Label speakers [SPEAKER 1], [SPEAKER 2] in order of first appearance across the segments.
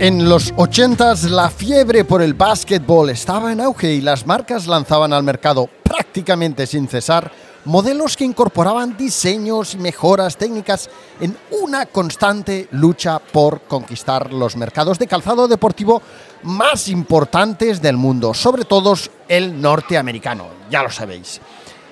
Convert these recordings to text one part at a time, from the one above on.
[SPEAKER 1] En los 80s la fiebre por el básquetbol estaba en auge y las marcas lanzaban al mercado prácticamente sin cesar modelos que incorporaban diseños y mejoras técnicas en una constante lucha por conquistar los mercados de calzado deportivo más importantes del mundo, sobre todo el norteamericano, ya lo sabéis.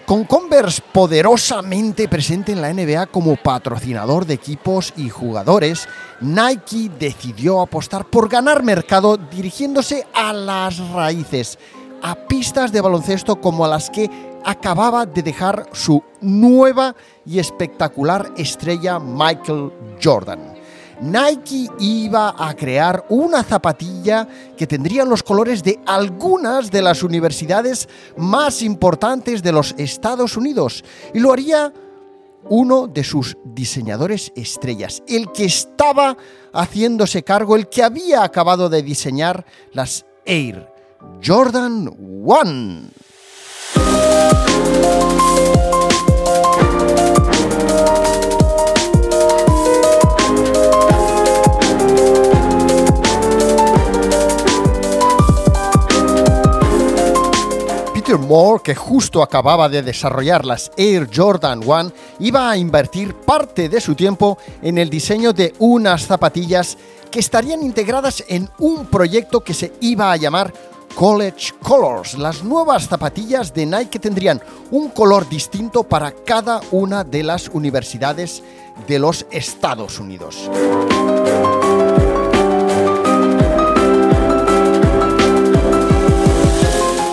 [SPEAKER 1] Con Converse poderosamente presente en la NBA como patrocinador de equipos y jugadores, Nike decidió apostar por ganar mercado dirigiéndose a las raíces, a pistas de baloncesto como a las que acababa de dejar su nueva y espectacular estrella Michael Jordan. Nike iba a crear una zapatilla que tendría los colores de algunas de las universidades más importantes de los Estados Unidos y lo haría uno de sus diseñadores estrellas, el que estaba haciéndose cargo, el que había acabado de diseñar las Air Jordan One. Peter Moore, que justo acababa de desarrollar las Air Jordan 1, iba a invertir parte de su tiempo en el diseño de unas zapatillas que estarían integradas en un proyecto que se iba a llamar College Colors, las nuevas zapatillas de Nike tendrían un color distinto para cada una de las universidades de los Estados Unidos.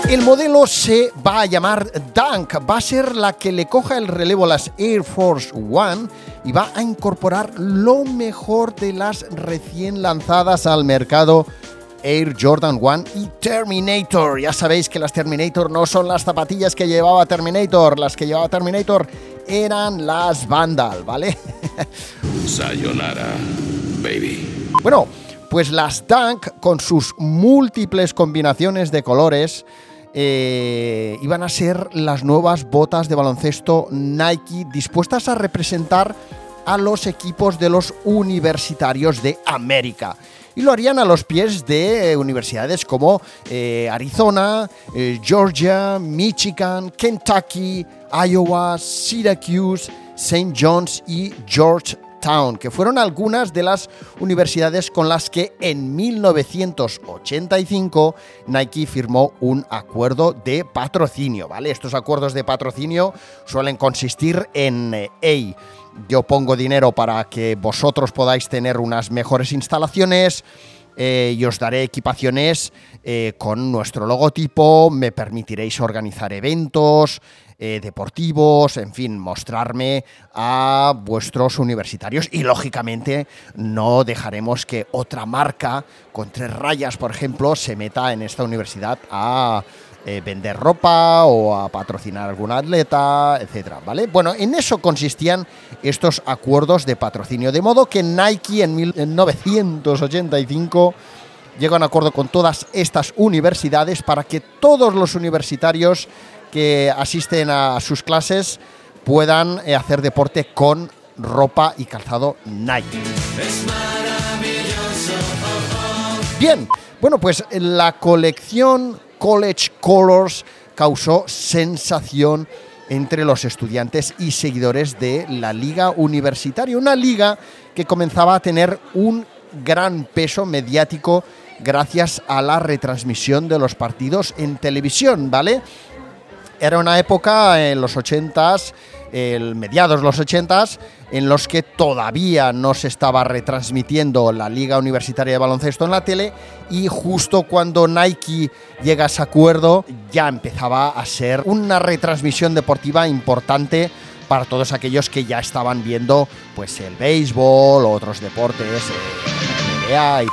[SPEAKER 1] El modelo se va a llamar Dunk, va a ser la que le coja el relevo a las Air Force One y va a incorporar lo mejor de las recién lanzadas al mercado Air Jordan 1 y Terminator. Ya sabéis que las Terminator no son las zapatillas que llevaba Terminator, las que llevaba Terminator eran las Vandal, ¿vale?
[SPEAKER 2] Sayonara, baby.
[SPEAKER 1] Bueno, pues las Dunk con sus múltiples combinaciones de colores eh, iban a ser las nuevas botas de baloncesto Nike dispuestas a representar a los equipos de los universitarios de América. Y lo harían a los pies de universidades como eh, Arizona, eh, Georgia, Michigan, Kentucky, Iowa, Syracuse, St. John's y George que fueron algunas de las universidades con las que en 1985 Nike firmó un acuerdo de patrocinio, ¿vale? Estos acuerdos de patrocinio suelen consistir en, hey, yo pongo dinero para que vosotros podáis tener unas mejores instalaciones, eh, y os daré equipaciones eh, con nuestro logotipo, me permitiréis organizar eventos, eh, deportivos, en fin, mostrarme a vuestros universitarios y lógicamente no dejaremos que otra marca con tres rayas, por ejemplo, se meta en esta universidad a eh, vender ropa o a patrocinar algún atleta, etcétera, ¿vale? Bueno, en eso consistían estos acuerdos de patrocinio, de modo que Nike en 1985 llega a un acuerdo con todas estas universidades para que todos los universitarios que asisten a sus clases puedan eh, hacer deporte con ropa y calzado Nike. Bien, bueno, pues la colección College Colors causó sensación entre los estudiantes y seguidores de la liga universitaria, una liga que comenzaba a tener un gran peso mediático gracias a la retransmisión de los partidos en televisión, ¿vale? Era una época en los 80s, el mediados los 80s, en los que todavía no se estaba retransmitiendo la Liga Universitaria de Baloncesto en la tele y justo cuando Nike llega a ese acuerdo ya empezaba a ser una retransmisión deportiva importante para todos aquellos que ya estaban viendo pues el béisbol, otros deportes, NBA y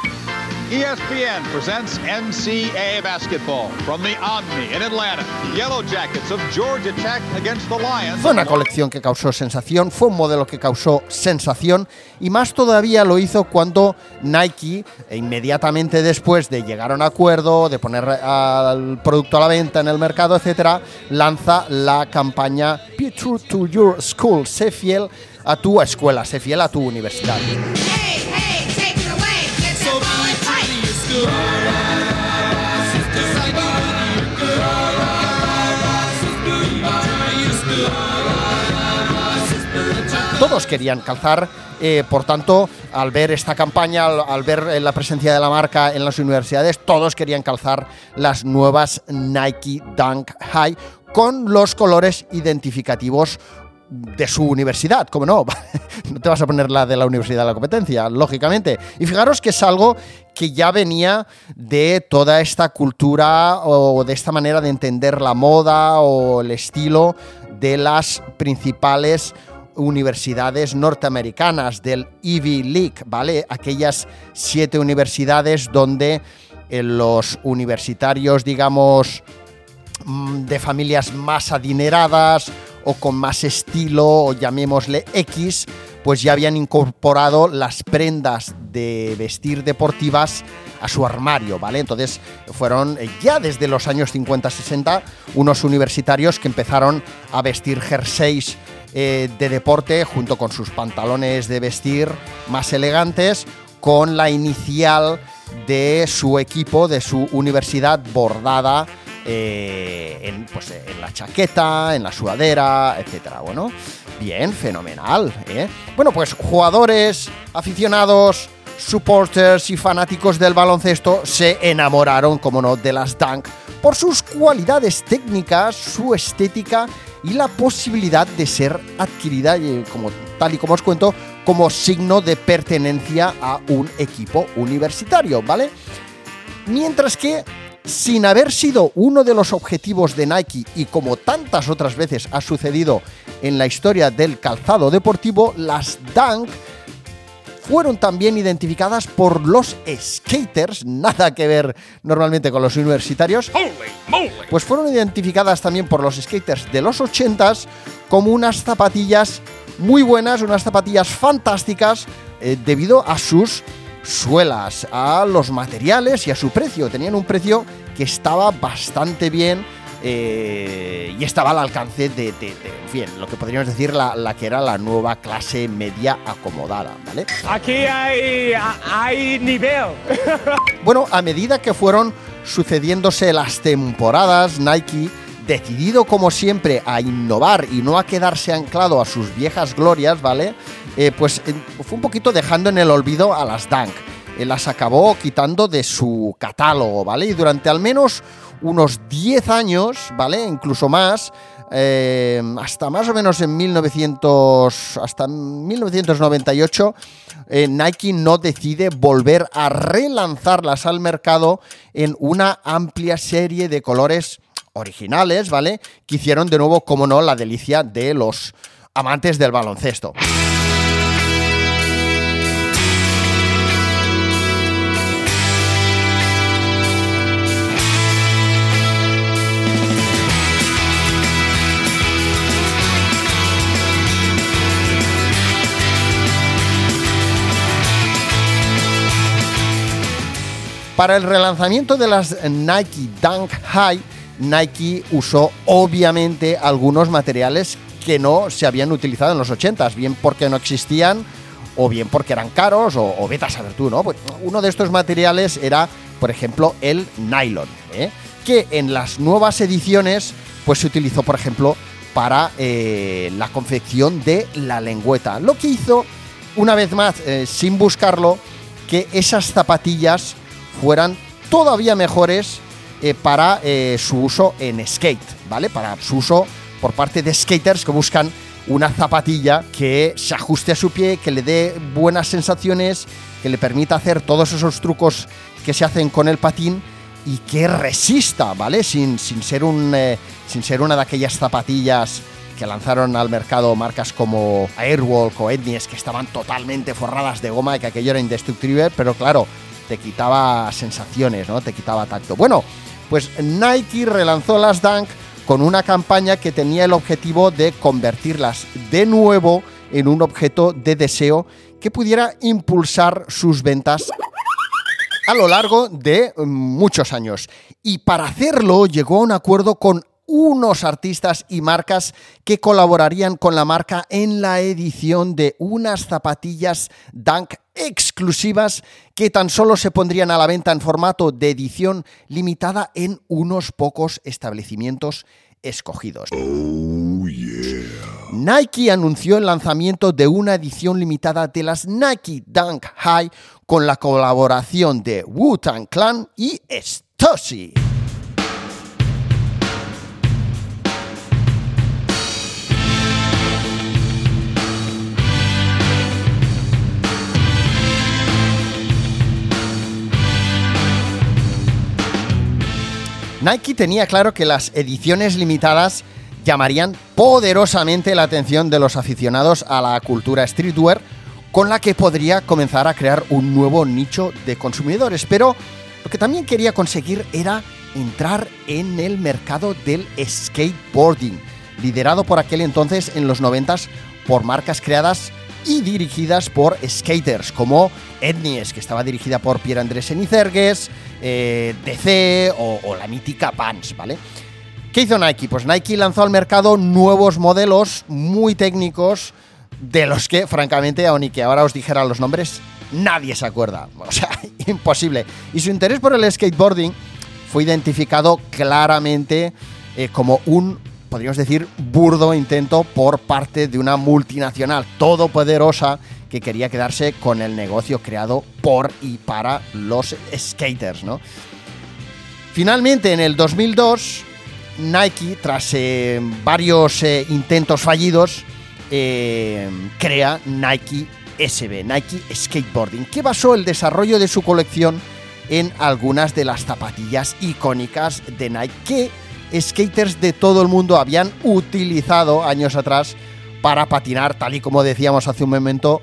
[SPEAKER 3] ESPN presents NCAA basketball from the Omni in Atlanta. Yellow Jackets of Georgia Tech against the Lions.
[SPEAKER 1] Fue una colección que causó sensación, fue un modelo que causó sensación y más todavía lo hizo cuando Nike, e inmediatamente después de llegar a un acuerdo, de poner al producto a la venta en el mercado, etcétera, lanza la campaña Be True to Your School, sé fiel a tu escuela, sé fiel a tu universidad. Todos querían calzar, eh, por tanto, al ver esta campaña, al, ver eh, la presencia de la marca en las universidades, todos querían calzar las nuevas Nike Dunk High con los colores identificativos de su universidad, como no, no te vas a poner la de la universidad de la competencia, lógicamente. Y fijaros que es algo que ya venía de toda esta cultura o de esta manera de entender la moda o el estilo de las principales universidades norteamericanas del Ivy League, ¿vale? Aquellas siete universidades donde eh, los universitarios, digamos, mm, de familias más adineradas o con más estilo, o llamémosle X, pues ya habían incorporado las prendas de vestir deportivas a su armario, ¿vale? Entonces fueron eh, ya desde los años 50-60 unos universitarios que empezaron a vestir jerseys eh, de deporte junto con sus pantalones de vestir más elegantes, con la inicial de su equipo, de su universidad bordada eh, en, pues, en la chaqueta, en la sudadera, etcétera. Bueno, bien, fenomenal. ¿eh? Bueno, pues jugadores, aficionados, supporters y fanáticos del baloncesto se enamoraron, como no, de las Dunk por sus cualidades técnicas, su estética y la posibilidad de ser adquirida, eh, como, tal y como os cuento, como signo de pertenencia a un equipo universitario, ¿vale? Mientras que, sin haber sido uno de los objetivos de Nike y como tantas otras veces ha sucedido en la historia del calzado deportivo, las Dunk fueron también identificadas por los skaters, nada que ver normalmente con los universitarios, pues fueron identificadas también por los skaters de los 80s como unas zapatillas muy buenas, unas zapatillas fantásticas eh, debido a sus suelas, a los materiales y a su precio. Tenían un precio que estaba bastante bien eh, y estaba al alcance de, de- de, en fin, lo que podríamos decir la, la que era la nueva clase media acomodada, ¿vale?
[SPEAKER 4] Aquí hay, hay nivel.
[SPEAKER 1] Bueno, a medida que fueron sucediéndose las temporadas, Nike, decidido como siempre a innovar y no a quedarse anclado a sus viejas glorias, ¿vale? Eh, pues fue un poquito dejando en el olvido a las Dunk. Eh, las acabó quitando de su catálogo, ¿vale? Y durante al menos unos 10 años, ¿vale? Incluso más, eh, hasta más o menos en 1900, hasta 1998, eh, Nike no decide volver a relanzarlas al mercado en una amplia serie de colores originales, ¿vale? Que hicieron de nuevo, como no, la delicia de los amantes del baloncesto. Para el relanzamiento de las Nike Dunk High, Nike usó obviamente algunos materiales que no se habían utilizado en los 80s, bien porque no existían o bien porque eran caros o, o vete a saber tú, ¿no? Pues uno de estos materiales era, por ejemplo, el nylon, ¿eh? que en las nuevas ediciones pues se utilizó, por ejemplo, para eh, la confección de la lengüeta. Lo que hizo, una vez más, eh, sin buscarlo, que esas zapatillas fueran todavía mejores eh, para eh, su uso en skate, ¿vale? Para su uso por parte de skaters que buscan una zapatilla que se ajuste a su pie, que le dé buenas sensaciones, que le permita hacer todos esos trucos que se hacen con el patín y que resista, ¿vale? Sin, sin ser, un, eh, sin ser una de aquellas zapatillas que lanzaron al mercado marcas como Airwalk o Etnies que estaban totalmente forradas de goma y que aquello era indestructible, pero claro, te quitaba sensaciones, ¿no? Te quitaba tacto. Bueno, pues Nike relanzó las Dunk con una campaña que tenía el objetivo de convertirlas de nuevo en un objeto de deseo que pudiera impulsar sus ventas a lo largo de muchos años. Y para hacerlo llegó a un acuerdo con unos artistas y marcas que colaborarían con la marca en la edición de unas zapatillas Dunk exclusivas que tan solo se pondrían a la venta en formato de edición limitada en unos pocos establecimientos escogidos. Nike anunció el lanzamiento de una edición limitada de las Nike Dunk High con la colaboración de Wu-Tang Clan y Stussy. Nike tenía claro que las ediciones limitadas llamarían poderosamente la atención de los aficionados a la cultura streetwear, con la que podría comenzar a crear un nuevo nicho de consumidores. Pero lo que también quería conseguir era entrar en el mercado del skateboarding, liderado por aquel entonces en los 90 por marcas creadas y dirigidas por skaters como Etnies, que estaba dirigida por Pierre Andrés Senizergues, eh, DC o, o la mítica Pants, ¿vale? ¿Qué hizo Nike? Pues Nike lanzó al mercado nuevos modelos muy técnicos de los que, francamente, aun y que ahora os dijera los nombres, nadie se acuerda. O sea, imposible. Y su interés por el skateboarding fue identificado claramente eh, como un, podríamos decir, burdo intento por parte de una multinacional todopoderosa que quería quedarse con el negocio creado por y para los skaters, ¿no? Finalmente, en el 2002, Nike, tras eh, varios eh, intentos fallidos, eh, crea Nike SB, Nike Skateboarding, que basó el desarrollo de su colección en algunas de las zapatillas icónicas de Nike skaters de todo el mundo habían utilizado años atrás para patinar, tal y como decíamos hace un momento,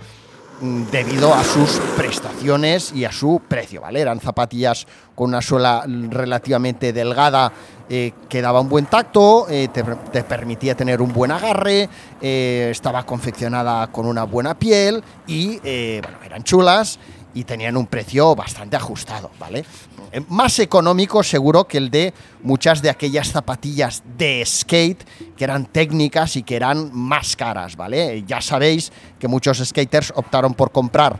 [SPEAKER 1] mm, debido a sus prestaciones y a su precio, ¿vale? Eran zapatillas con una suela relativamente delgada eh, que daba un buen tacto, eh, te, permitía tener un buen agarre, eh, estaba confeccionada con una buena piel y, eran chulas y tenían un precio bastante ajustado, ¿vale? Eh, Más económico seguro que el de muchas de aquellas zapatillas de skate que eran técnicas y que eran más caras, ¿vale? Ya sabéis que muchos skaters optaron por comprar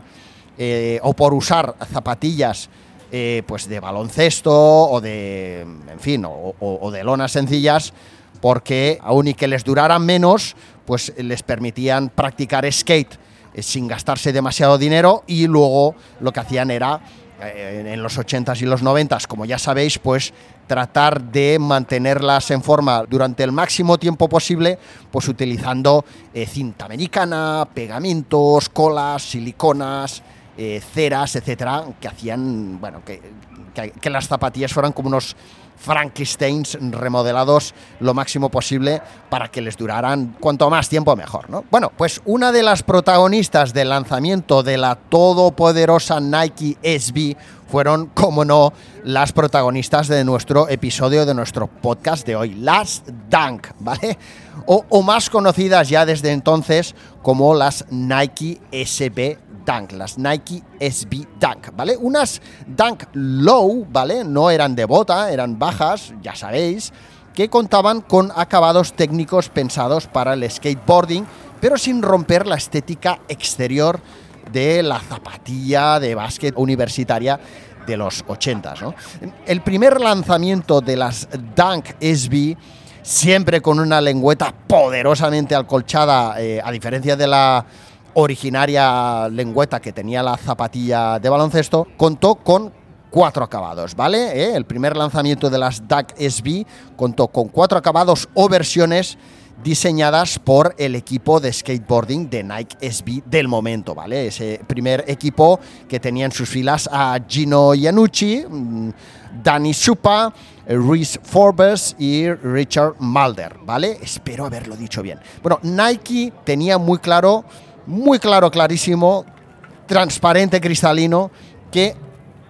[SPEAKER 1] eh, o por usar zapatillas eh, pues de baloncesto o de, en fin, o, de lonas sencillas porque aun y que les duraran menos, pues les permitían practicar skate eh, sin gastarse demasiado dinero y luego lo que hacían era eh, en los 80s y los 90s, como ya sabéis, pues tratar de mantenerlas en forma durante el máximo tiempo posible, pues utilizando eh, cinta americana, pegamentos, colas, siliconas, eh, ceras, etcétera, que hacían, bueno, que, que- las zapatillas fueran como unos Frankensteins remodelados lo máximo posible para que les duraran cuanto más tiempo mejor, ¿no? Bueno, pues una de las protagonistas del lanzamiento de la todopoderosa Nike SB fueron, como no, las protagonistas de nuestro episodio de nuestro podcast de hoy, las Dunk, ¿vale? O, o más conocidas ya desde entonces como las Nike SB Dunk, las Nike SB Dunk, ¿vale? Unas Dunk Low, ¿vale? No eran de bota, eran bajas, ya sabéis, que contaban con acabados técnicos pensados para el skateboarding, pero sin romper la estética exterior de la zapatilla de básquet universitaria de los 80s, ¿no? El primer lanzamiento de las Dunk SB siempre con una lengüeta poderosamente acolchada, eh, a diferencia de la originaria lengüeta que tenía la zapatilla de baloncesto, contó con cuatro acabados, ¿vale? Eh, El primer lanzamiento de las DAC SB contó con cuatro acabados o versiones diseñadas por el equipo de skateboarding de Nike SB del momento, ¿vale? Ese primer equipo que tenía en sus filas a Gino Iannucci, mm, Danny Supa, Reese Forbes y Richard Mulder, ¿vale? Espero haberlo dicho bien. Bueno, Nike tenía muy claro, muy claro, clarísimo, transparente, cristalino, que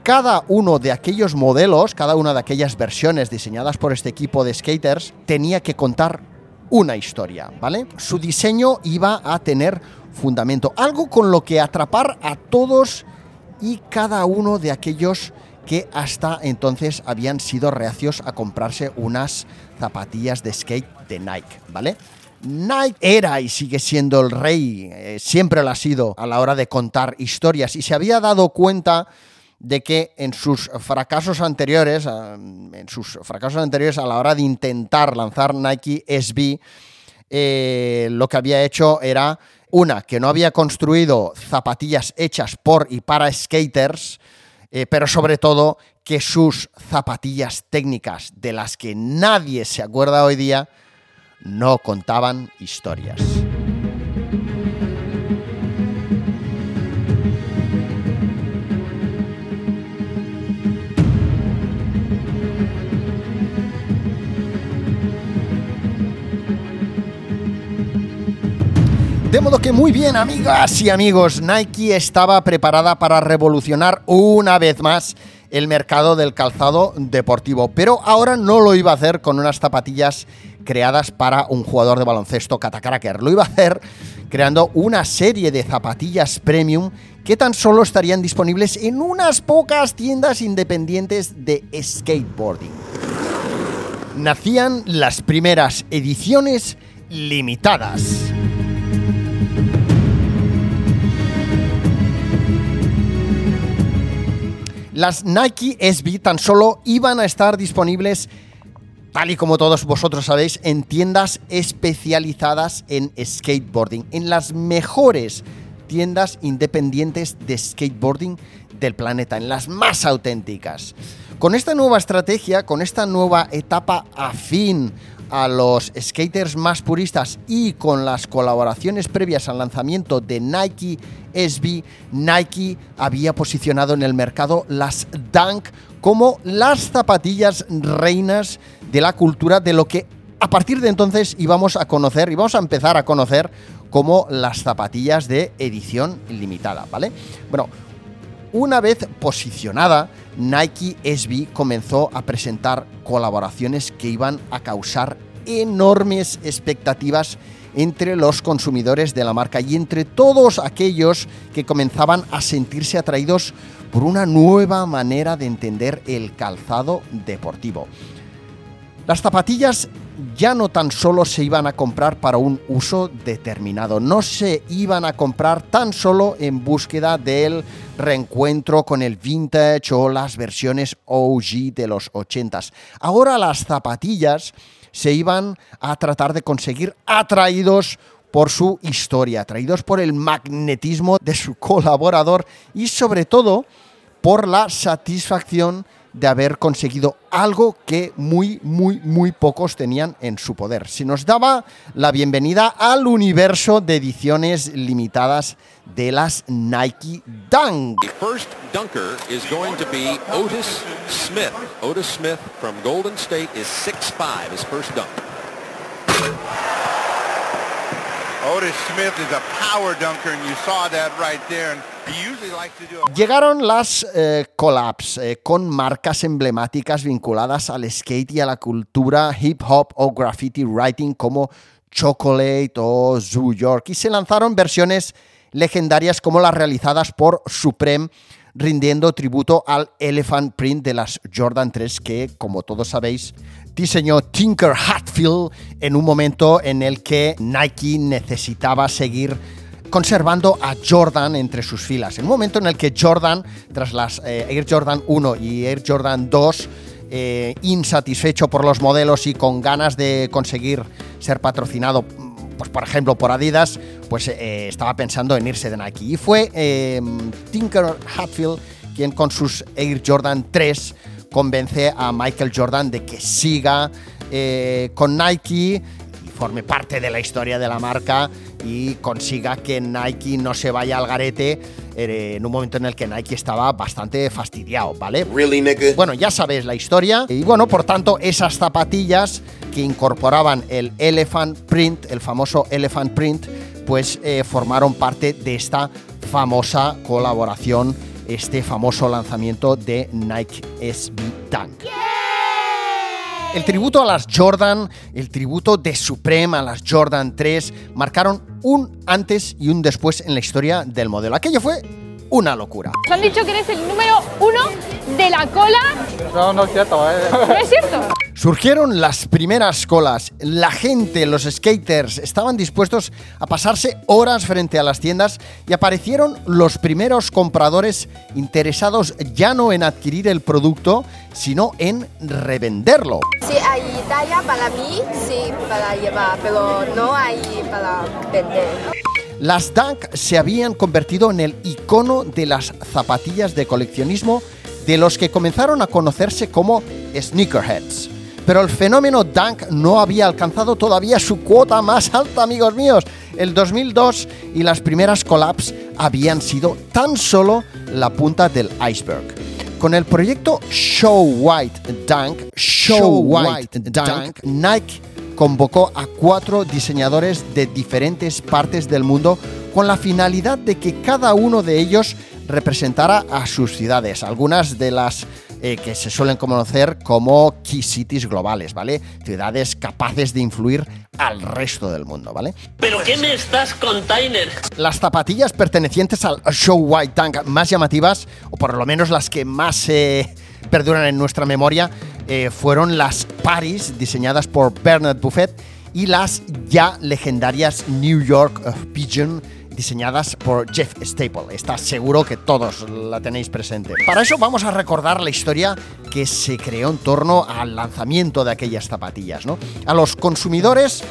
[SPEAKER 1] cada uno de aquellos modelos, cada una de aquellas versiones diseñadas por este equipo de skaters, tenía que contar una historia, ¿vale? Su diseño iba a tener fundamento, algo con lo que atrapar a todos y cada uno de aquellos que hasta entonces habían sido reacios a comprarse unas zapatillas de skate de Nike, ¿vale? Nike era y sigue siendo el rey, eh, siempre lo ha sido a la hora de contar historias y se había dado cuenta de que en sus fracasos anteriores, ah, en sus fracasos anteriores a la hora de intentar lanzar Nike SB, eh, lo que había hecho era una, que no había construido zapatillas hechas por y para skaters, eh, pero sobre todo que sus zapatillas técnicas, de las que nadie se acuerda hoy día, no contaban historias. De modo que muy bien, amigas y amigos, Nike estaba preparada para revolucionar una vez más el mercado del calzado deportivo, pero ahora no lo iba a hacer con unas zapatillas creadas para un jugador de baloncesto catacracker, lo iba a hacer creando una serie de zapatillas premium que tan solo estarían disponibles en unas pocas tiendas independientes de skateboarding. Nacían las primeras ediciones limitadas. Las Nike SB tan solo iban a estar disponibles, tal y como todos vosotros sabéis, en tiendas especializadas en skateboarding, en las mejores tiendas independientes de skateboarding del planeta, en las más auténticas. Con esta nueva estrategia, con esta nueva etapa afín a los skaters más puristas y con las colaboraciones previas al lanzamiento de Nike SB, Nike había posicionado en el mercado las Dunk como las zapatillas reinas de la cultura de lo que a partir de entonces íbamos a conocer y vamos a empezar a conocer como las zapatillas de edición limitada, ¿vale? Bueno, una vez posicionada, Nike SB comenzó a presentar colaboraciones que iban a causar enormes expectativas entre los consumidores de la marca y entre todos aquellos que comenzaban a sentirse atraídos por una nueva manera de entender el calzado deportivo. Las zapatillas ya no tan solo se iban a comprar para un uso determinado, no se iban a comprar tan solo en búsqueda del reencuentro con el vintage o las versiones OG de los 80s. Ahora las zapatillas se iban a tratar de conseguir atraídos por su historia, atraídos por el magnetismo de su colaborador y sobre todo por la satisfacción de haber conseguido algo que muy, muy, muy pocos tenían en su poder. Se nos daba la bienvenida al universo de ediciones limitadas de las Nike Dunk.
[SPEAKER 5] The first dunker is going to be Otis Smith. Otis Smith from Golden State is 6'5", his first dunk.
[SPEAKER 6] Otis Smith is a power dunker, and you saw that
[SPEAKER 1] Llegaron las eh, collabs eh, con marcas emblemáticas vinculadas al skate y a la cultura hip hop o graffiti writing como Chocolate o Zoo York y se lanzaron versiones legendarias como las realizadas por Supreme rindiendo tributo al Elephant Print de las Jordan 3 que, como todos sabéis, diseñó Tinker Hatfield en un momento en el que Nike necesitaba seguir conservando a Jordan entre sus filas. En un momento en el que Jordan, tras las eh, Air Jordan 1 y Air Jordan 2, eh, insatisfecho por los modelos y con ganas de conseguir ser patrocinado, pues por ejemplo por Adidas, pues eh, estaba pensando en irse de Nike. Y fue Tinker Hatfield quien con sus Air Jordan 3 convence a Michael Jordan de que siga eh, con Nike y forme parte de la historia de la marca y consiga que Nike no se vaya al garete eh, en un momento en el que Nike estaba bastante fastidiado, ¿vale?
[SPEAKER 7] Really, nigga?
[SPEAKER 1] Bueno, ya sabéis la historia. Y bueno, por tanto, esas zapatillas que incorporaban el Elephant Print, el famoso Elephant Print, pues eh, formaron parte de esta famosa colaboración este famoso lanzamiento de Nike SB Dunk. El tributo a las Jordan, el tributo de Supreme a las Jordan 3 marcaron un antes y un después en la historia del modelo. Aquello fue una locura.
[SPEAKER 7] Nos han dicho que eres el número uno de la cola.
[SPEAKER 8] No, no es cierto. ¿eh?
[SPEAKER 7] ¿No es cierto?
[SPEAKER 1] Surgieron las primeras colas. La gente, los skaters, estaban dispuestos a pasarse horas frente a las tiendas y aparecieron los primeros compradores interesados ya no en adquirir el producto, sino en revenderlo.
[SPEAKER 9] Sí hay talla para mí, sí para llevar, pero no hay para vender.
[SPEAKER 1] Las Dunk se habían convertido en el icono de las zapatillas de coleccionismo de los que comenzaron a conocerse como sneakerheads. Pero el fenómeno Dunk no había alcanzado todavía su cuota más alta, amigos míos. El 2002 y las primeras collabs habían sido tan solo la punta del iceberg. Con el proyecto Show White Dunk, Show White Dunk, Nike convocó a cuatro diseñadores de diferentes partes del mundo con la finalidad de que cada uno de ellos representara a sus ciudades, algunas de las eh, que se suelen conocer como key cities globales, ¿vale? Ciudades capaces de influir al resto del mundo, ¿vale?
[SPEAKER 10] ¿Pero qué me estás, container?
[SPEAKER 1] Las zapatillas pertenecientes al Show White Tank más llamativas, o por lo menos las que más eh, perduran en nuestra memoria, eh, fueron las Paris, diseñadas por Bernard Buffet, y las ya legendarias New York of Pigeon, diseñadas por Jeff Staple. Está seguro que todos la tenéis presente. Para eso vamos a recordar la historia que se creó en torno al lanzamiento de aquellas zapatillas. ¿no? A los consumidores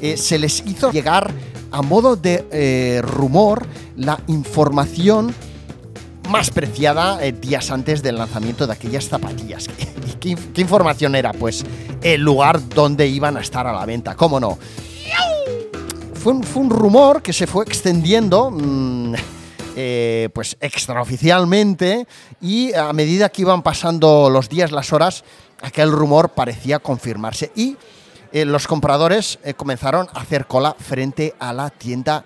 [SPEAKER 1] eh, se les hizo llegar a modo de eh, rumor la información más preciada eh, días antes del lanzamiento de aquellas zapatillas. ¿Y qué, qué información era? Pues el lugar donde iban a estar a la venta, ¿cómo no? Fue un, rumor que se fue extendiendo mm, eh, pues extraoficialmente y a medida que iban pasando los días, las horas, aquel rumor parecía confirmarse y eh, los compradores eh, comenzaron a hacer cola frente a la tienda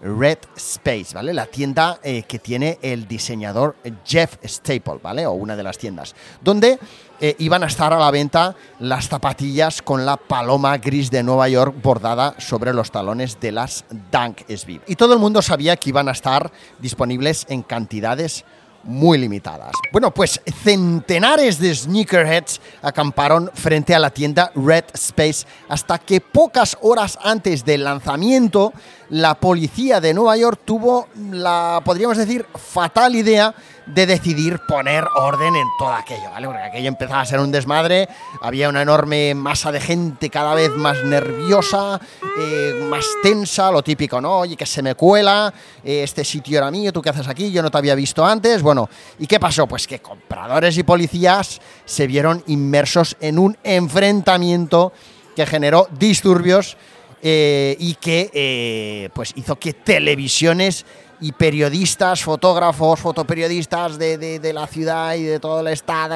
[SPEAKER 1] Red Space, ¿vale? La tienda que tiene el diseñador Jeff Staple, ¿vale? O una de las tiendas, donde eh, iban a estar a la venta las zapatillas con la paloma gris de Nueva York bordada sobre los talones de las Dunk SB. Y todo el mundo sabía que iban a estar disponibles en cantidades muy limitadas. Bueno, pues centenares de sneakerheads acamparon frente a la tienda Red Space hasta que pocas horas antes del lanzamiento la policía de Nueva York tuvo la, podríamos decir, fatal idea de decidir poner orden en todo aquello, ¿vale? Porque aquello empezaba a ser un desmadre, había una enorme masa de gente cada vez más nerviosa, eh, más tensa, lo típico, ¿no? Oye, que se me cuela, eh, este sitio era mío, ¿tú qué haces aquí? Yo no te había visto antes. Bueno, ¿y qué pasó? Pues que compradores y policías se vieron inmersos en un enfrentamiento que generó disturbios eh, y que pues hizo que televisiones y periodistas, fotógrafos, fotoperiodistas de, de- la ciudad y de todo el estado,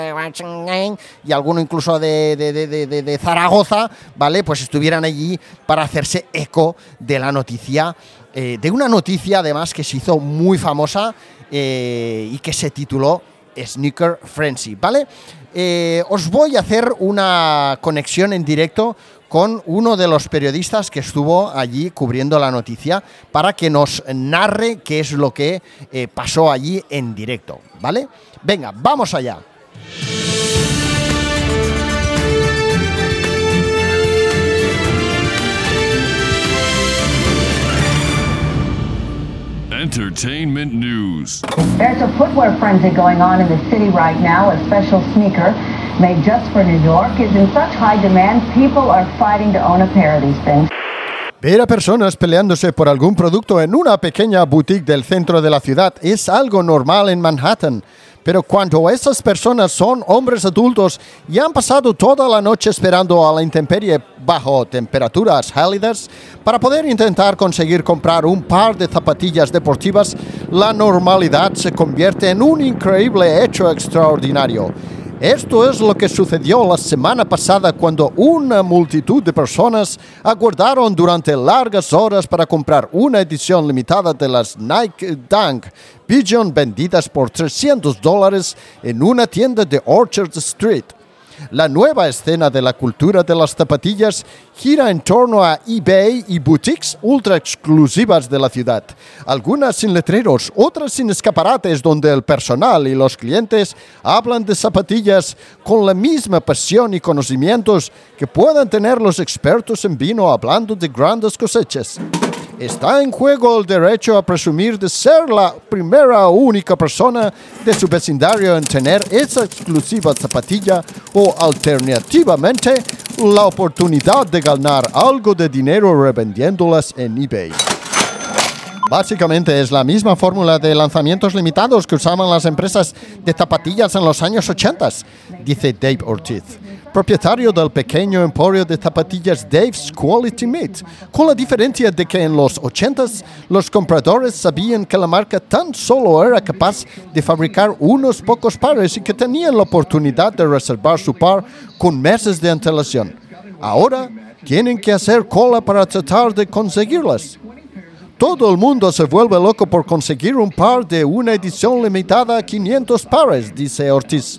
[SPEAKER 1] y alguno incluso de- de Zaragoza, ¿vale? Pues estuvieran allí para hacerse eco de la noticia, eh, de una noticia además que se hizo muy famosa eh, y que se tituló Sneaker Frenzy, ¿vale? Eh, os voy a hacer una conexión en directo con uno de los periodistas que estuvo allí cubriendo la noticia para que nos narre qué es lo que eh, pasó allí en directo, ¿vale? Venga, vamos allá.
[SPEAKER 11] Entertainment news.
[SPEAKER 12] There's a footwear frenzy going on in the city right now. A special sneaker made just for New York is in such high demand, people are fighting to own a pair of these things.
[SPEAKER 1] Ver a personas peleándose por algún producto en una pequeña boutique del centro de la ciudad es algo normal en Manhattan. Pero cuando esas personas son hombres adultos y han pasado toda la noche esperando a la intemperie bajo temperaturas gélidas para poder intentar conseguir comprar un par de zapatillas deportivas, la normalidad se convierte en un increíble hecho extraordinario. Esto es lo que sucedió la semana pasada cuando una multitud de personas aguardaron durante largas horas para comprar una edición limitada de las Nike Dunk Pigeon vendidas por 300 dólares en una tienda de Orchard Street. La nueva escena de la cultura de las zapatillas gira en torno a eBay y boutiques ultra exclusivas de la ciudad. Algunas sin letreros, otras sin escaparates donde el personal y los clientes hablan de zapatillas con la misma pasión y conocimientos que puedan tener los expertos en vino hablando de grandes cosechas. Está en juego el derecho a presumir de ser la primera o única persona de su vecindario en tener esa exclusiva zapatilla o alternativamente la oportunidad de ganar algo de dinero revendiéndolas en eBay. Básicamente es la misma fórmula de lanzamientos limitados que usaban las empresas de zapatillas en los años 80, dice Dave Ortiz, propietario del pequeño emporio de zapatillas Dave's Quality Meat, con la diferencia de que en los 80 los compradores sabían que la marca tan solo era capaz de fabricar unos pocos pares y que tenían la oportunidad de reservar su par con meses de antelación. Ahora tienen que hacer cola para tratar de conseguirlas. Todo el mundo se vuelve loco por conseguir un par de una edición limitada a 500 pares, dice Ortiz.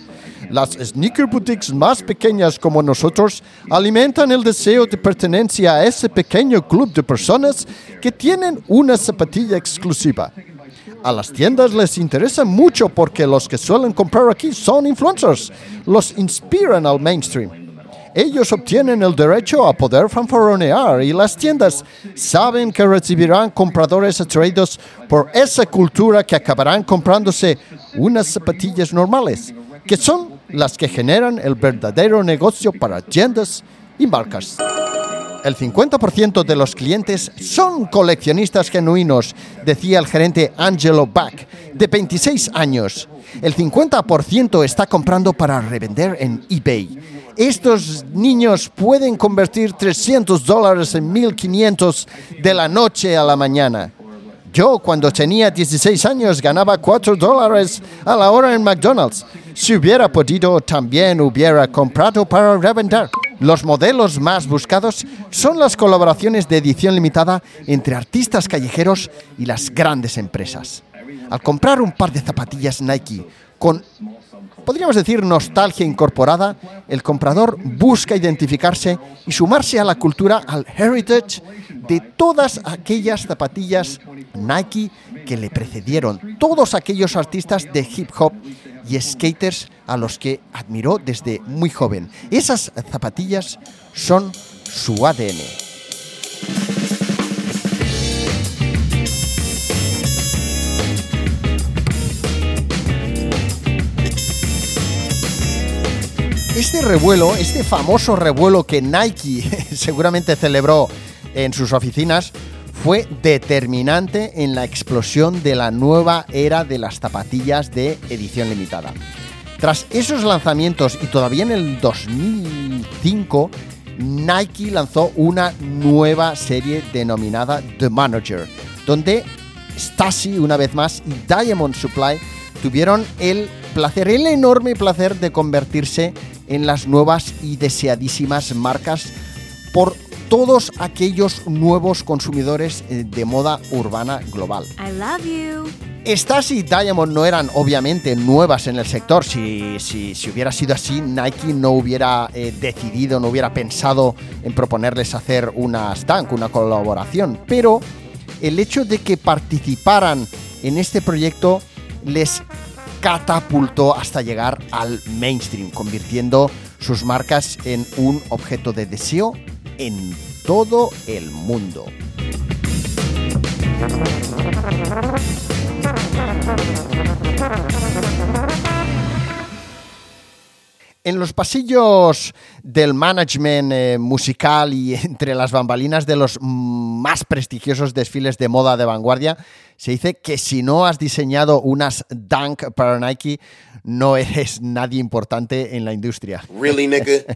[SPEAKER 1] Las sneaker boutiques más pequeñas como nosotros alimentan el deseo de pertenencia a ese pequeño club de personas que tienen una zapatilla exclusiva. A las tiendas les interesa mucho porque los que suelen comprar aquí son influencers, los inspiran al mainstream ellos obtienen el derecho a poder fanfaronear y las tiendas saben que recibirán compradores atraídos por esa cultura que acabarán comprándose unas zapatillas normales, que son las que generan el verdadero negocio para tiendas y marcas. El 50% de los clientes son coleccionistas genuinos, decía el gerente Angelo Back, de 26 años. El 50% está comprando para revender en eBay estos niños pueden convertir 300 dólares en 1500 de la noche a la mañana. Yo cuando tenía 16 años ganaba 4 dólares a la hora en McDonald's. Si hubiera podido, también hubiera comprado para revender. Los modelos más buscados son las colaboraciones de edición limitada entre artistas callejeros y las grandes empresas. Al comprar un par de zapatillas Nike con podríamos decir nostalgia incorporada, el comprador busca identificarse y sumarse a la cultura, al heritage de todas aquellas zapatillas Nike que le precedieron, todos aquellos artistas de hip hop y skaters a los que admiró desde muy joven. Esas zapatillas son su ADN. Este revuelo, este famoso revuelo que Nike seguramente celebró en sus oficinas, fue determinante en la explosión de la nueva era de las zapatillas de edición limitada. Tras esos lanzamientos y todavía en el 2005, Nike lanzó una nueva serie denominada The Manager, donde Stasi una vez más y Diamond Supply tuvieron el placer, el enorme placer de convertirse en las nuevas y deseadísimas marcas por todos aquellos nuevos consumidores eh, de moda urbana global.
[SPEAKER 8] I love you.
[SPEAKER 1] Estas y Diamond no eran obviamente nuevas en el sector. Si, si, si hubiera sido así, Nike no hubiera eh, decidido, no hubiera pensado en proponerles hacer una Stank, una colaboración. Pero el hecho de que participaran en este proyecto les catapultó hasta llegar al mainstream, convirtiendo sus marcas en un objeto de deseo en todo el mundo. En los pasillos del management eh, musical y entre las bambalinas de los más prestigiosos desfiles de moda de vanguardia, se dice que si no has diseñado unas Dunk para Nike, no eres nadie importante en la industria.
[SPEAKER 13] Really, nigga?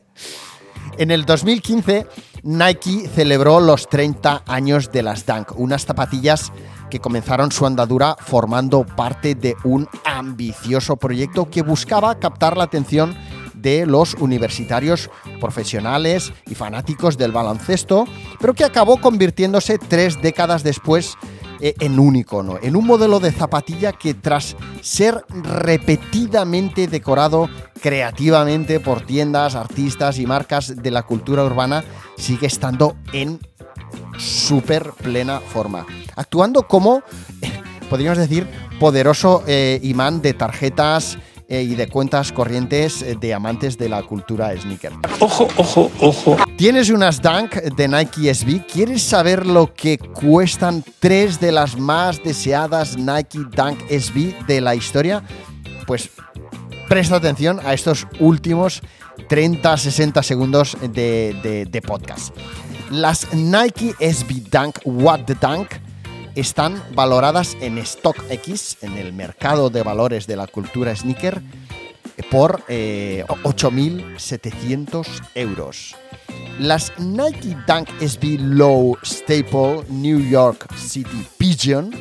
[SPEAKER 1] En el 2015, Nike celebró los 30 años de las Dunk, unas zapatillas que comenzaron su andadura formando parte de un ambicioso proyecto que buscaba captar la atención de los universitarios profesionales y fanáticos del baloncesto, pero que acabó convirtiéndose tres décadas después eh, en un icono, en un modelo de zapatilla que tras ser repetidamente decorado creativamente por tiendas, artistas y marcas de la cultura urbana, sigue estando en súper plena forma, actuando como, eh, podríamos decir, poderoso eh, imán de tarjetas y de cuentas corrientes eh, de amantes de la cultura sneaker.
[SPEAKER 10] Ojo, ojo, ojo.
[SPEAKER 1] ¿Tienes unas Dunk de Nike SB? ¿Quieres saber lo que cuestan tres de las más deseadas Nike Dunk SB de la historia? Pues presta atención a estos últimos 30-60 segundos de, de- de podcast. Las Nike SB Dunk What the Dunk están valoradas en StockX, en el mercado de valores de la cultura sneaker, por eh, 8.700 euros. Las Nike Dunk SB Low Staple New York City Pigeon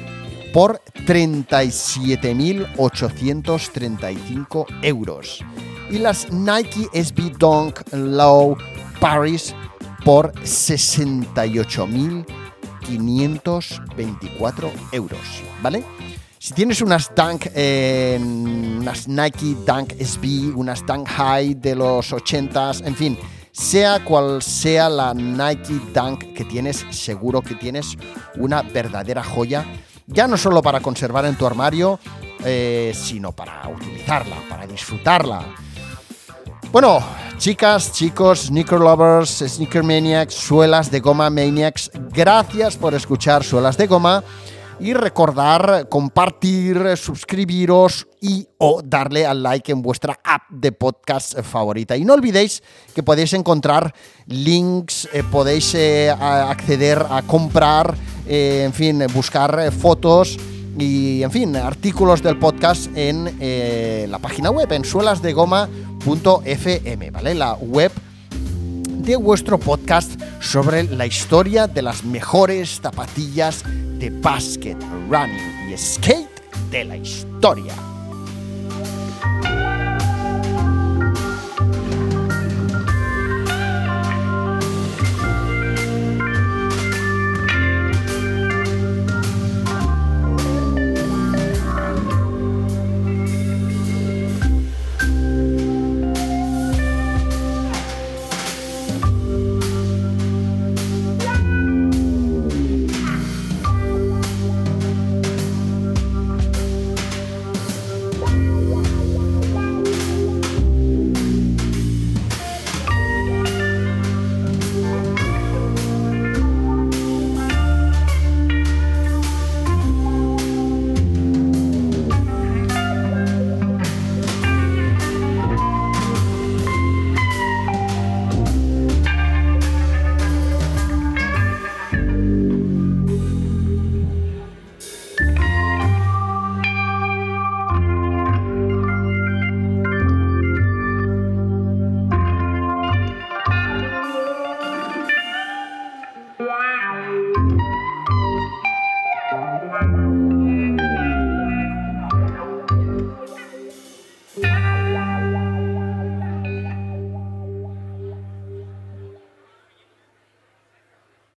[SPEAKER 1] por 37.835 euros. Y las Nike SB Dunk Low Paris por 68.524 euros, ¿vale? Si tienes unas Dunk, eh, unas Nike Dunk SB, unas Dunk High de los 80s, en fin, sea cual sea la Nike Dunk que tienes, seguro que tienes una verdadera joya, ya no solo para conservar en tu armario, eh, sino para utilizarla, para disfrutarla. Bueno, chicas, chicos, sneaker lovers, sneaker maniacs, suelas de goma maniacs, gracias por escuchar Suelas de Goma y recordar compartir, suscribiros y o darle al like en vuestra app de podcast favorita. Y no olvidéis que podéis encontrar links, eh, podéis eh, acceder a comprar, eh, en fin, buscar fotos y, en fin, artículos del podcast en eh, la página web, en suelasdegoma.fm, ¿vale? La web de vuestro podcast sobre la historia de las mejores zapatillas de basket, running y skate de la historia.